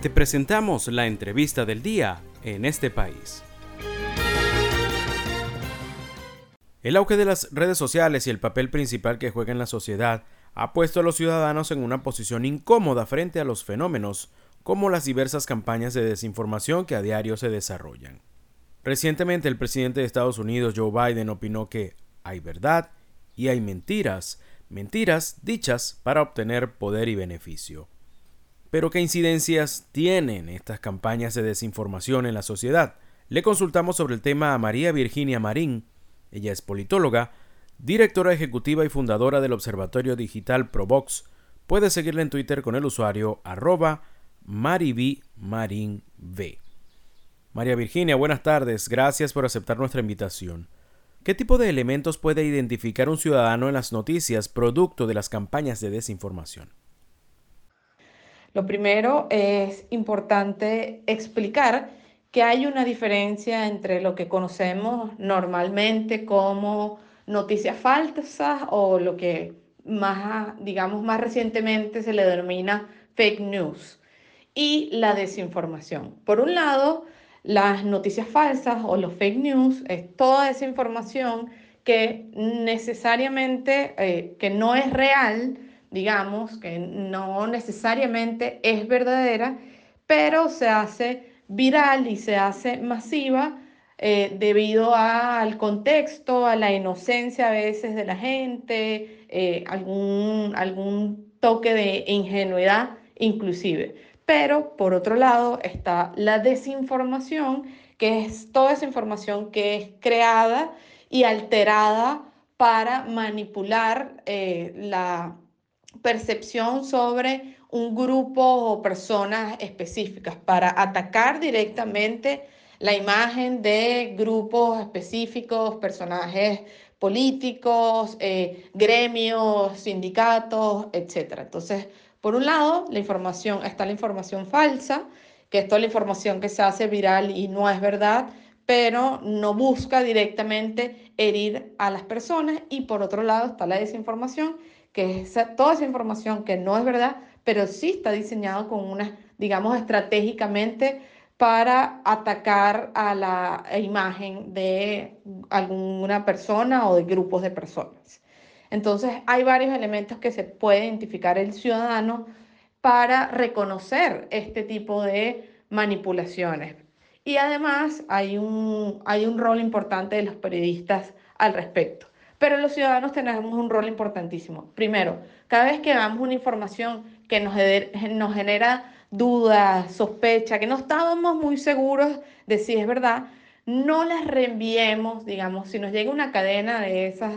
Te presentamos la entrevista del día en este país. El auge de las redes sociales y el papel principal que juega en la sociedad ha puesto a los ciudadanos en una posición incómoda frente a los fenómenos como las diversas campañas de desinformación que a diario se desarrollan. Recientemente el presidente de Estados Unidos, Joe Biden, opinó que hay verdad y hay mentiras, mentiras dichas para obtener poder y beneficio. Pero ¿qué incidencias tienen estas campañas de desinformación en la sociedad? Le consultamos sobre el tema a María Virginia Marín. Ella es politóloga, directora ejecutiva y fundadora del Observatorio Digital Provox. Puede seguirla en Twitter con el usuario arroba mariv. María Virginia, buenas tardes. Gracias por aceptar nuestra invitación. ¿Qué tipo de elementos puede identificar un ciudadano en las noticias producto de las campañas de desinformación? Lo primero es importante explicar que hay una diferencia entre lo que conocemos normalmente como noticias falsas o lo que más, digamos, más recientemente se le denomina fake news y la desinformación. Por un lado, las noticias falsas o los fake news es toda esa información que necesariamente, eh, que no es real, digamos, que no necesariamente es verdadera, pero se hace viral y se hace masiva eh, debido al contexto, a la inocencia a veces de la gente, eh, algún, algún toque de ingenuidad inclusive. Pero por otro lado está la desinformación, que es toda esa información que es creada y alterada para manipular eh, la percepción sobre un grupo o personas específicas, para atacar directamente la imagen de grupos específicos, personajes políticos, eh, gremios, sindicatos, etc. Entonces, por un lado, la información, está la información falsa, que es toda la información que se hace viral y no es verdad, pero no busca directamente herir a las personas. Y por otro lado está la desinformación, que es toda esa información que no es verdad, pero sí está diseñado con una, digamos, estratégicamente para atacar a la imagen de alguna persona o de grupos de personas. Entonces, hay varios elementos que se puede identificar el ciudadano para reconocer este tipo de manipulaciones. Y además hay un, hay un rol importante de los periodistas al respecto. Pero los ciudadanos tenemos un rol importantísimo. Primero, cada vez que damos una información que nos, nos genera dudas, sospecha, que no estábamos muy seguros de si es verdad, no las reenviemos, digamos, si nos llega una cadena de esas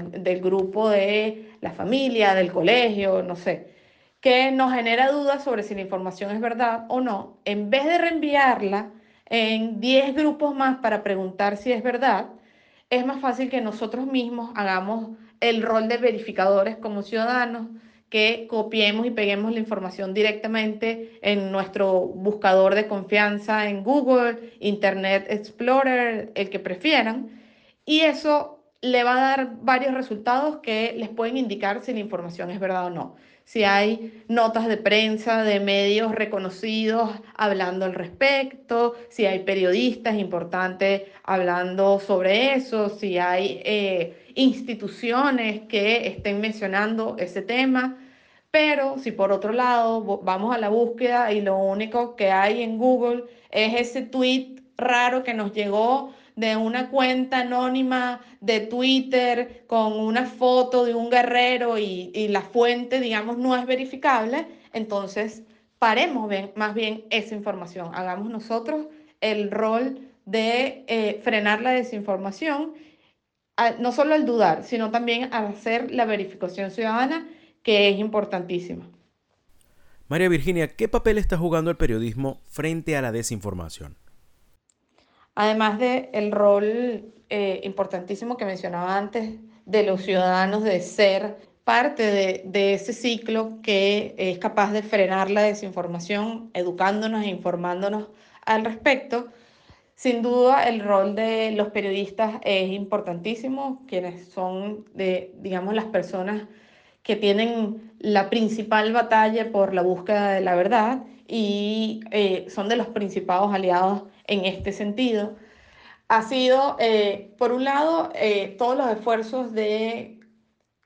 del grupo de la familia, del colegio, no sé, que nos genera dudas sobre si la información es verdad o no, en vez de reenviarla en 10 grupos más para preguntar si es verdad, es más fácil que nosotros mismos hagamos el rol de verificadores como ciudadanos, que copiemos y peguemos la información directamente en nuestro buscador de confianza en Google, Internet Explorer, el que prefieran. Y eso le va a dar varios resultados que les pueden indicar si la información es verdad o no. Si hay notas de prensa de medios reconocidos hablando al respecto, si hay periodistas importantes hablando sobre eso, si hay eh, instituciones que estén mencionando ese tema. Pero si por otro lado vamos a la búsqueda y lo único que hay en Google es ese tweet raro que nos llegó de una cuenta anónima de Twitter con una foto de un guerrero y, la fuente, digamos, no es verificable, entonces paremos bien, más bien esa información. Hagamos nosotros el rol de eh, frenar la desinformación, no solo al dudar, sino también al hacer la verificación ciudadana que es importantísima. María Virginia, ¿qué papel está jugando el periodismo frente a la desinformación? Además del el rol eh, importantísimo que mencionaba antes de los ciudadanos de ser parte de, de, ese ciclo que es capaz de frenar la desinformación, educándonos e informándonos al respecto, sin duda, el rol de los periodistas es importantísimo, quienes son, de, digamos, las personas que tienen la principal batalla por la búsqueda de la verdad y eh, son de los principales aliados en este sentido, ha sido, eh, por un lado, eh, todos los esfuerzos de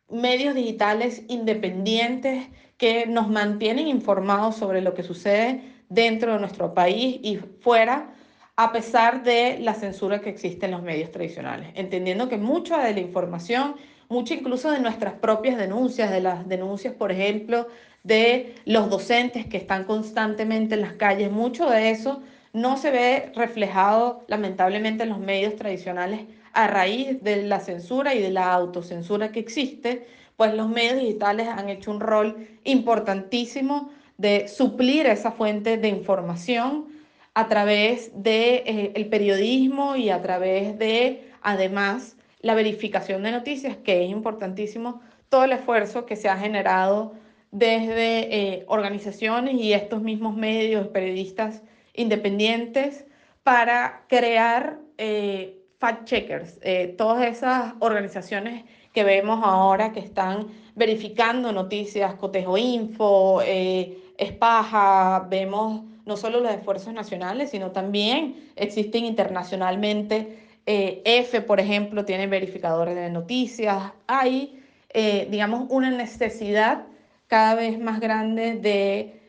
medios digitales independientes que nos mantienen informados sobre lo que sucede dentro de nuestro país y fuera, a pesar de la censura que existe en los medios tradicionales, entendiendo que mucha de la información, mucha incluso de nuestras propias denuncias, de las denuncias, por ejemplo, de los docentes que están constantemente en las calles, mucho de eso no se ve reflejado lamentablemente en los medios tradicionales a raíz de la censura y de la autocensura que existe, pues los medios digitales han hecho un rol importantísimo de suplir esa fuente de información a través del de, eh, el periodismo y a través de, además, la verificación de noticias, que es importantísimo todo el esfuerzo que se ha generado desde eh, organizaciones y estos mismos medios, periodistas independientes, para crear eh, fact-checkers, eh, todas esas organizaciones que vemos ahora que están verificando noticias, Cotejo Info, Espaja, vemos no solo los esfuerzos nacionales, sino también existen internacionalmente. Eh, F, por ejemplo, tiene verificadores de noticias. Hay, eh, digamos, una necesidad cada vez más grande de,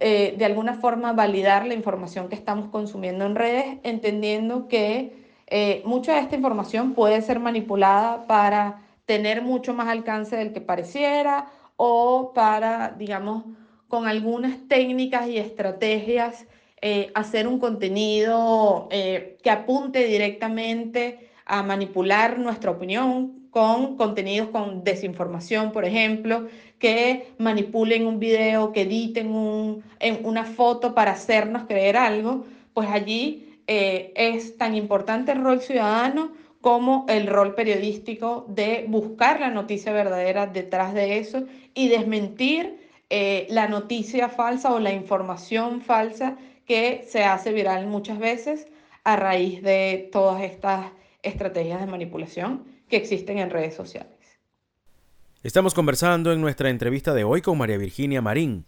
eh, de alguna forma, validar la información que estamos consumiendo en redes, entendiendo que eh, mucha de esta información puede ser manipulada para tener mucho más alcance del que pareciera o para, digamos, con algunas técnicas y estrategias, eh, hacer un contenido eh, que apunte directamente a manipular nuestra opinión con contenidos con desinformación, por ejemplo, que manipulen un video, que editen un, en una foto para hacernos creer algo, pues allí eh, es tan importante el rol ciudadano como el rol periodístico de buscar la noticia verdadera detrás de eso y desmentir eh, la noticia falsa o la información falsa que se hace viral muchas veces a raíz de todas estas estrategias de manipulación que existen en redes sociales. Estamos conversando en nuestra entrevista de hoy con María Virginia Marín,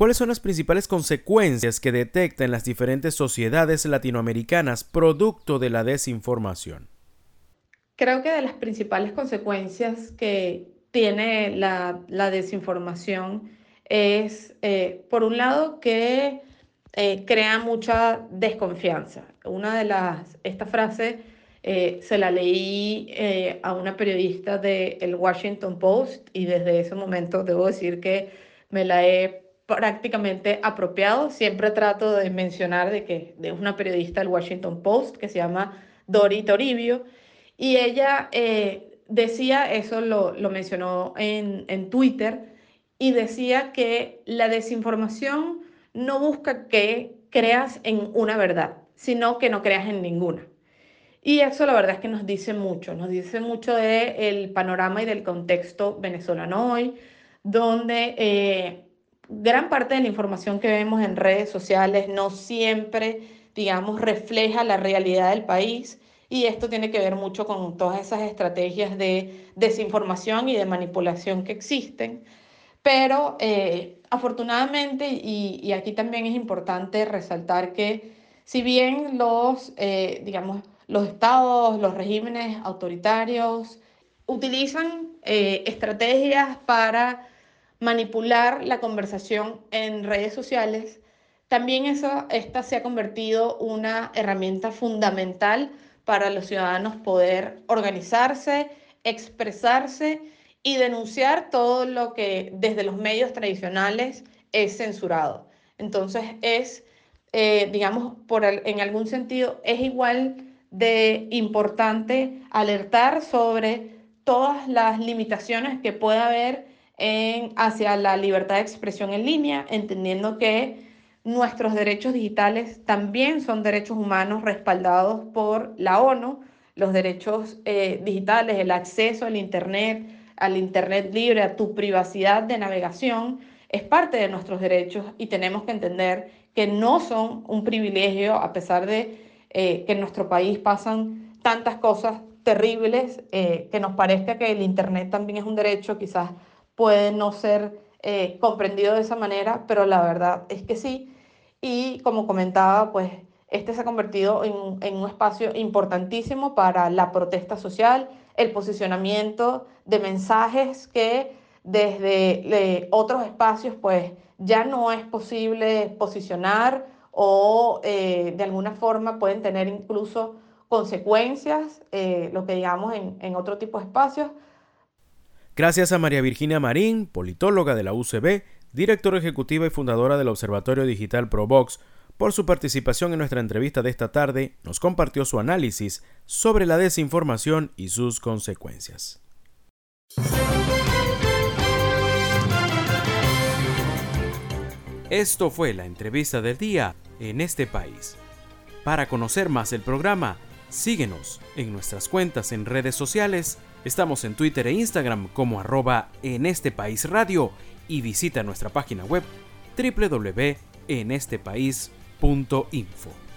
¿Cuáles son las principales consecuencias que detectan las diferentes sociedades latinoamericanas producto de la desinformación? Creo que de las principales consecuencias que tiene la, la desinformación es, eh, por un lado, que eh, crea mucha desconfianza. Una de las, esta frase eh, se la leí eh, a una periodista del Washington Post y desde ese momento debo decir que me la he prácticamente apropiado. Siempre trato de mencionar de que es una periodista del Washington Post que se llama Dori Toribio y ella eh, decía, eso lo, lo mencionó en, en Twitter, y decía que la desinformación no busca que creas en una verdad, sino que no creas en ninguna. Y eso la verdad es que nos dice mucho, nos dice mucho del el panorama y del contexto venezolano hoy, donde eh, gran parte de la información que vemos en redes sociales no siempre, digamos, refleja la realidad del país. Y esto tiene que ver mucho con todas esas estrategias de desinformación y de manipulación que existen. Pero eh, afortunadamente, y, y, aquí también es importante resaltar que si bien los, eh, digamos, los estados, los regímenes autoritarios utilizan eh, estrategias para manipular la conversación en redes sociales, también eso, esta se ha convertido una herramienta fundamental para los ciudadanos poder organizarse, expresarse y denunciar todo lo que desde los medios tradicionales es censurado. Entonces es, eh, digamos, por en algún sentido, es igual de importante alertar sobre todas las limitaciones que pueda haber hacia la libertad de expresión en línea, entendiendo que nuestros derechos digitales también son derechos humanos respaldados por la ONU, los derechos eh, digitales, el acceso al Internet, al Internet libre, a tu privacidad de navegación, es parte de nuestros derechos y tenemos que entender que no son un privilegio a pesar de eh, que en nuestro país pasan tantas cosas terribles, eh, que nos parezca que el Internet también es un derecho, quizás puede no ser eh, comprendido de esa manera, pero la verdad es que sí. Y como comentaba, pues este se ha convertido en, un espacio importantísimo para la protesta social, el posicionamiento de mensajes que desde otros espacios pues ya no es posible posicionar o eh, de alguna forma pueden tener incluso consecuencias, eh, lo que digamos en, en otro tipo de espacios. Gracias a María Virginia Marín, politóloga de la UCB, directora ejecutiva y fundadora del Observatorio Digital ProVox, por su participación en nuestra entrevista de esta tarde, nos compartió su análisis sobre la desinformación y sus consecuencias. Esto fue la entrevista del día en este país. Para conocer más el programa, síguenos en nuestras cuentas en redes sociales. Estamos en Twitter e Instagram como arroba en este país radio y visita nuestra página web www.enestepaís.info.